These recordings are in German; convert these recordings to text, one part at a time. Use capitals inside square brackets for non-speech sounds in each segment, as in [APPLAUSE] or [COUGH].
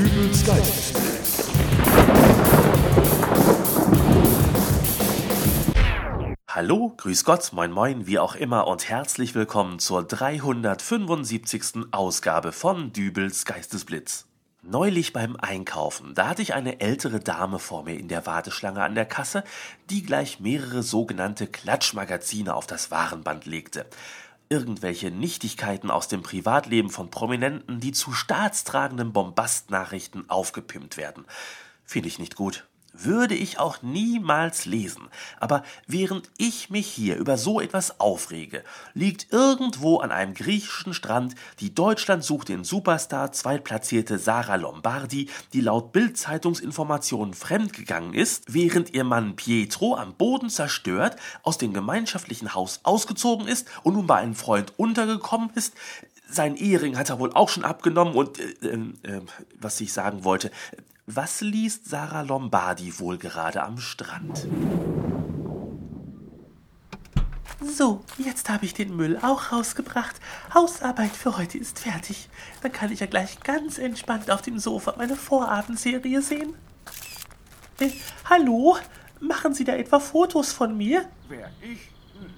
Dübels Geistesblitz. Hallo, grüß Gott, moin moin, wie auch immer und herzlich willkommen zur 375. Ausgabe von Dübels Geistesblitz. Neulich beim Einkaufen, da hatte ich eine ältere Dame vor mir in der Warteschlange an der Kasse, die gleich mehrere sogenannte Klatschmagazine auf das Warenband legte. Irgendwelche Nichtigkeiten aus dem Privatleben von Prominenten, die zu staatstragenden Bombastnachrichten aufgepimpt werden. Finde ich nicht gut würde ich auch niemals lesen. Aber während ich mich hier über so etwas aufrege, liegt irgendwo an einem griechischen Strand die Deutschland sucht den Superstar zweitplatzierte Sarah Lombardi, die laut Bild-Zeitungsinformationen fremdgegangen ist, während ihr Mann Pietro am Boden zerstört, aus dem gemeinschaftlichen Haus ausgezogen ist und nun bei einem Freund untergekommen ist, sein Ehering hat er wohl auch schon abgenommen und äh, äh, äh was ich sagen wollte, was liest Sarah Lombardi wohl gerade am Strand? So, jetzt habe ich den Müll auch rausgebracht. Hausarbeit für heute ist fertig. Dann kann ich ja gleich ganz entspannt auf dem Sofa meine Vorabendserie sehen. Äh, hallo? Machen Sie da etwa Fotos von mir? Wer? Ich?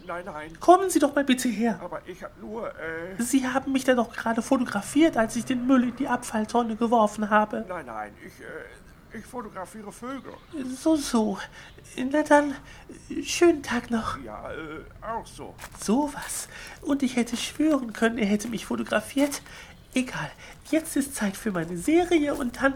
Nein, nein. Kommen Sie doch mal bitte her. Aber ich habe nur, äh... Sie haben mich da doch gerade fotografiert, als ich den Müll in die Abfalltonne geworfen habe. Nein, nein, ich, äh, ich fotografiere Vögel. So, so. Na dann, schönen Tag noch. Ja, äh, auch so. So was. Und ich hätte schwören können, er hätte mich fotografiert. Egal, jetzt ist Zeit für meine Serie und dann...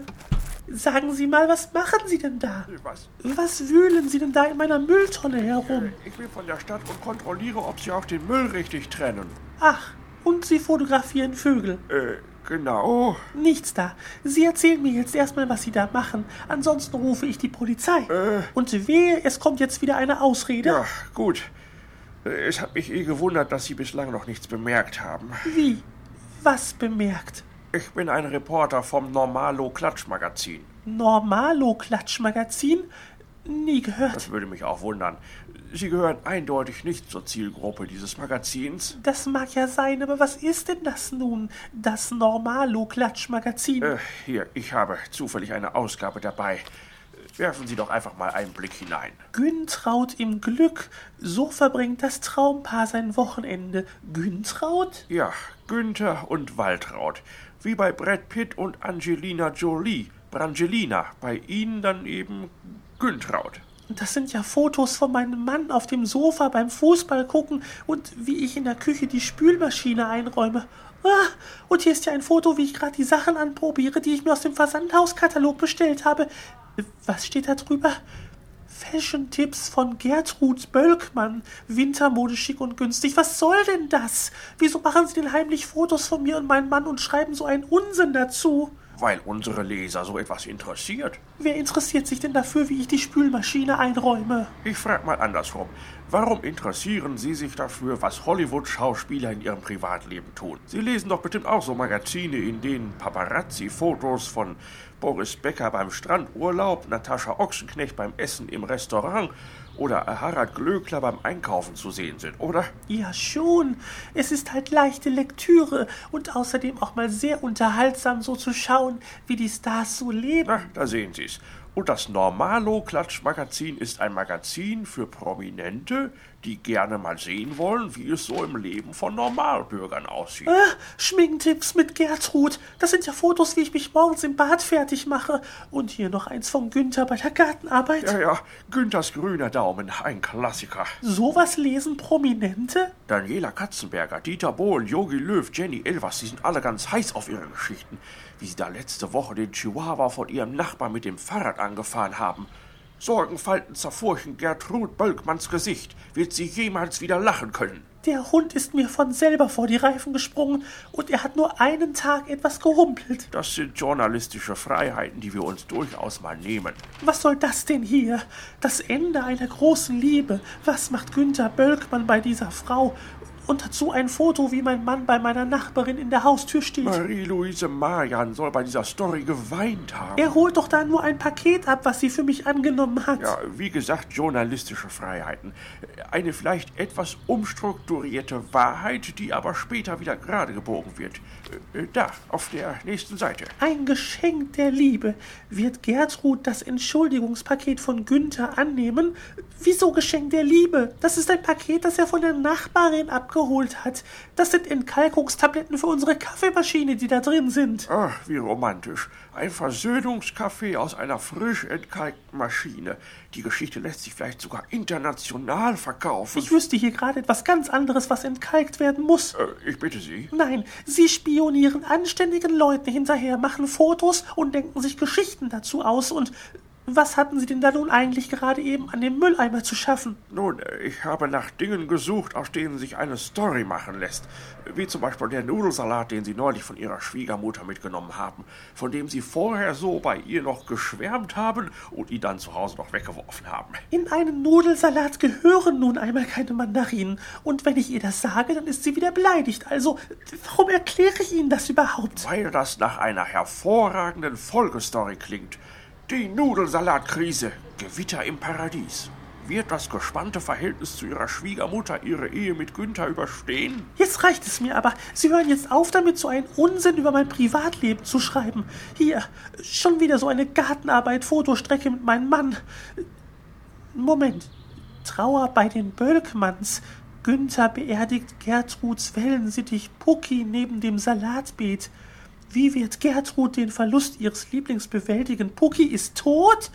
Sagen Sie mal, was machen Sie denn da? Was? Was wühlen Sie denn da in meiner Mülltonne herum? Ich bin von der Stadt und kontrolliere, ob Sie auch den Müll richtig trennen. Ach, und Sie fotografieren Vögel? Äh, genau. Nichts da. Sie erzählen mir jetzt erstmal, was Sie da machen. Ansonsten rufe ich die Polizei. Äh. Und wehe, es kommt jetzt wieder eine Ausrede. Ja, gut. Es hat mich eh gewundert, dass Sie bislang noch nichts bemerkt haben. Wie? Was bemerkt? Ich bin ein Reporter vom Normalo Klatschmagazin. Normalo Klatschmagazin? Nie gehört. Das würde mich auch wundern. Sie gehören eindeutig nicht zur Zielgruppe dieses Magazins. Das mag ja sein, aber was ist denn das nun? Das Normalo Klatschmagazin? Äh, hier, ich habe zufällig eine Ausgabe dabei. Werfen Sie doch einfach mal einen Blick hinein. Güntraut im Glück. So verbringt das Traumpaar sein Wochenende. Güntraut? Ja, Günther und Waltraud. Wie bei Brad Pitt und Angelina Jolie. Brangelina. Bei Ihnen dann eben Güntraud. Das sind ja Fotos von meinem Mann auf dem Sofa beim Fußball gucken und wie ich in der Küche die Spülmaschine einräume. Ah, und hier ist ja ein Foto, wie ich gerade die Sachen anprobiere, die ich mir aus dem Versandhauskatalog bestellt habe. Was steht da drüber? Fashion-Tipps von Gertrud Bölkmann. Wintermode schick und günstig. Was soll denn das? Wieso machen Sie denn heimlich Fotos von mir und meinem Mann und schreiben so einen Unsinn dazu? Weil unsere Leser so etwas interessiert. Wer interessiert sich denn dafür, wie ich die Spülmaschine einräume? Ich frage mal andersrum. Warum interessieren Sie sich dafür, was Hollywood-Schauspieler in ihrem Privatleben tun? Sie lesen doch bestimmt auch so Magazine, in denen Paparazzi-Fotos von Boris Becker beim Strandurlaub, Natascha Ochsenknecht beim Essen im Restaurant oder Harald Glöckler beim Einkaufen zu sehen sind, oder? Ja, schon. Es ist halt leichte Lektüre und außerdem auch mal sehr unterhaltsam, so zu schauen, wie die Stars so leben. Na, da sehen Sie's. Und das Normalo-Klatschmagazin ist ein Magazin für Prominente, die gerne mal sehen wollen, wie es so im Leben von Normalbürgern aussieht. Ah, Schminktipps mit Gertrud. Das sind ja Fotos, wie ich mich morgens im Bad fertig mache. Und hier noch eins von Günther bei der Gartenarbeit. Ja, ja, Günthers grüner Daumen, ein Klassiker. Sowas lesen Prominente? Daniela Katzenberger, Dieter Bohlen, Jogi Löw, Jenny Elvers, die sind alle ganz heiß auf ihre Geschichten. Wie sie da letzte Woche den Chihuahua von ihrem Nachbar mit dem Fahrrad angefahren haben. Sorgenfalten zerfurchen Gertrud Bölkmanns Gesicht. Wird sie jemals wieder lachen können? Der Hund ist mir von selber vor die Reifen gesprungen und er hat nur einen Tag etwas gehumpelt. Das sind journalistische Freiheiten, die wir uns durchaus mal nehmen. Was soll das denn hier? Das Ende einer großen Liebe. Was macht Günther Bölkmann bei dieser Frau? Und dazu ein Foto, wie mein Mann bei meiner Nachbarin in der Haustür steht. Marie-Louise Marian soll bei dieser Story geweint haben. Er holt doch da nur ein Paket ab, was sie für mich angenommen hat. Ja, wie gesagt, journalistische Freiheiten. Eine vielleicht etwas umstrukturierte Wahrheit, die aber später wieder gerade gebogen wird. Äh, Da, auf der nächsten Seite. Ein Geschenk der Liebe. Wird Gertrud das Entschuldigungspaket von Günther annehmen? Wieso Geschenk der Liebe? Das ist ein Paket, das er von der Nachbarin abgeholt hat. Das sind Entkalkungstabletten für unsere Kaffeemaschine, die da drin sind. Ach, wie romantisch. Ein Versöhnungskaffee aus einer frisch entkalkten Maschine. Die Geschichte lässt sich vielleicht sogar international verkaufen. Ich wüsste hier gerade etwas ganz anderes, was entkalkt werden muss. Äh, ich bitte Sie. Nein, Sie spionieren anständigen Leuten hinterher, machen Fotos und denken sich Geschichten dazu aus. Und was hatten Sie denn da nun eigentlich gerade eben an dem Mülleimer zu schaffen? Nun, ich habe nach Dingen gesucht, aus denen sich eine Story machen lässt. Wie zum Beispiel der Nudelsalat, den Sie neulich von Ihrer Schwiegermutter mitgenommen haben, von dem Sie vorher so bei ihr noch geschwärmt haben und ihn dann zu Hause noch weggeworfen haben. In einen Nudelsalat gehören nun einmal keine Mandarinen. Und wenn ich ihr das sage, dann ist sie wieder beleidigt. Also, warum erkläre ich Ihnen das überhaupt? Weil das nach einer hervorragenden Folgestory klingt. Die Nudelsalatkrise. Gewitter im Paradies. Wird das gespannte Verhältnis zu ihrer Schwiegermutter ihre Ehe mit Günther überstehen? Jetzt reicht es mir aber. Sie hören jetzt auf damit, so einen Unsinn über mein Privatleben zu schreiben. Hier, schon wieder so eine Gartenarbeit, Fotostrecke mit meinem Mann. Moment. Trauer bei den Bölkmanns. Günther beerdigt Gertruds Wellensittich Pucki neben dem Salatbeet. Wie wird Gertrud den Verlust ihres Lieblings bewältigen? Pucki ist tot?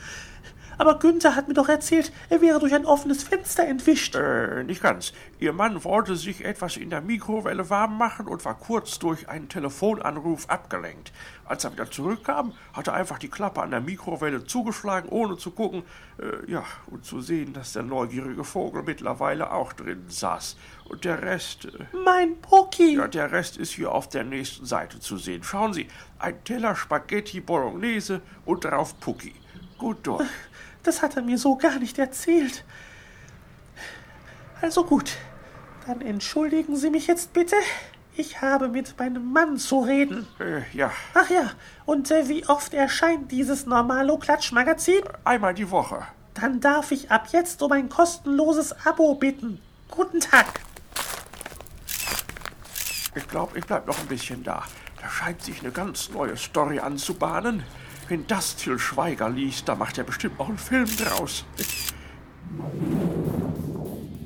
Aber Günther hat mir doch erzählt, er wäre durch ein offenes Fenster entwischt. Äh, nicht ganz. Ihr Mann wollte sich etwas in der Mikrowelle warm machen und war kurz durch einen Telefonanruf abgelenkt. Als er wieder zurückkam, hat er einfach die Klappe an der Mikrowelle zugeschlagen, ohne zu gucken, äh, ja, und zu sehen, dass der neugierige Vogel mittlerweile auch drin saß. Und der Rest, äh, Mein Pucki! ja, der Rest ist hier auf der nächsten Seite zu sehen. Schauen Sie, ein Teller Spaghetti Bolognese und darauf Pucki. Gut durch. Das hat er mir so gar nicht erzählt. Also gut, dann entschuldigen Sie mich jetzt bitte. Ich habe mit meinem Mann zu reden. Äh, ja, Ach ja, und äh, wie oft erscheint dieses Normalo-Klatsch-Magazin? einmal die Woche. Dann darf ich ab jetzt um ein kostenloses Abo bitten. Guten Tag. Ich glaube, ich bleib noch ein bisschen da. Da scheint sich eine ganz neue Story anzubahnen. Wenn das Til Schweiger liest, da macht er bestimmt auch einen Film draus.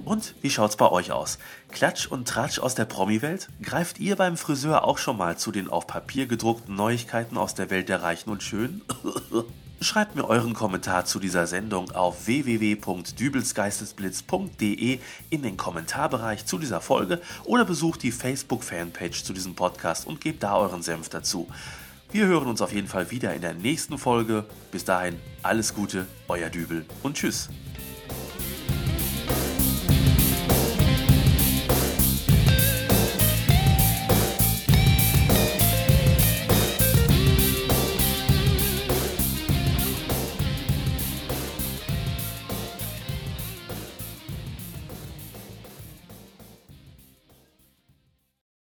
Und wie schaut's bei euch aus? Klatsch und Tratsch aus der Promi-Welt? Greift ihr beim Friseur auch schon mal zu den auf Papier gedruckten Neuigkeiten aus der Welt der Reichen und Schönen? [LAUGHS] Schreibt mir euren Kommentar zu dieser Sendung auf www.dübelsgeistesblitz.de in den Kommentarbereich zu dieser Folge oder besucht die Facebook-Fanpage zu diesem Podcast und gebt da euren Senf dazu. Wir hören uns auf jeden Fall wieder in der nächsten Folge. Bis dahin, alles Gute, euer Dübel und tschüss.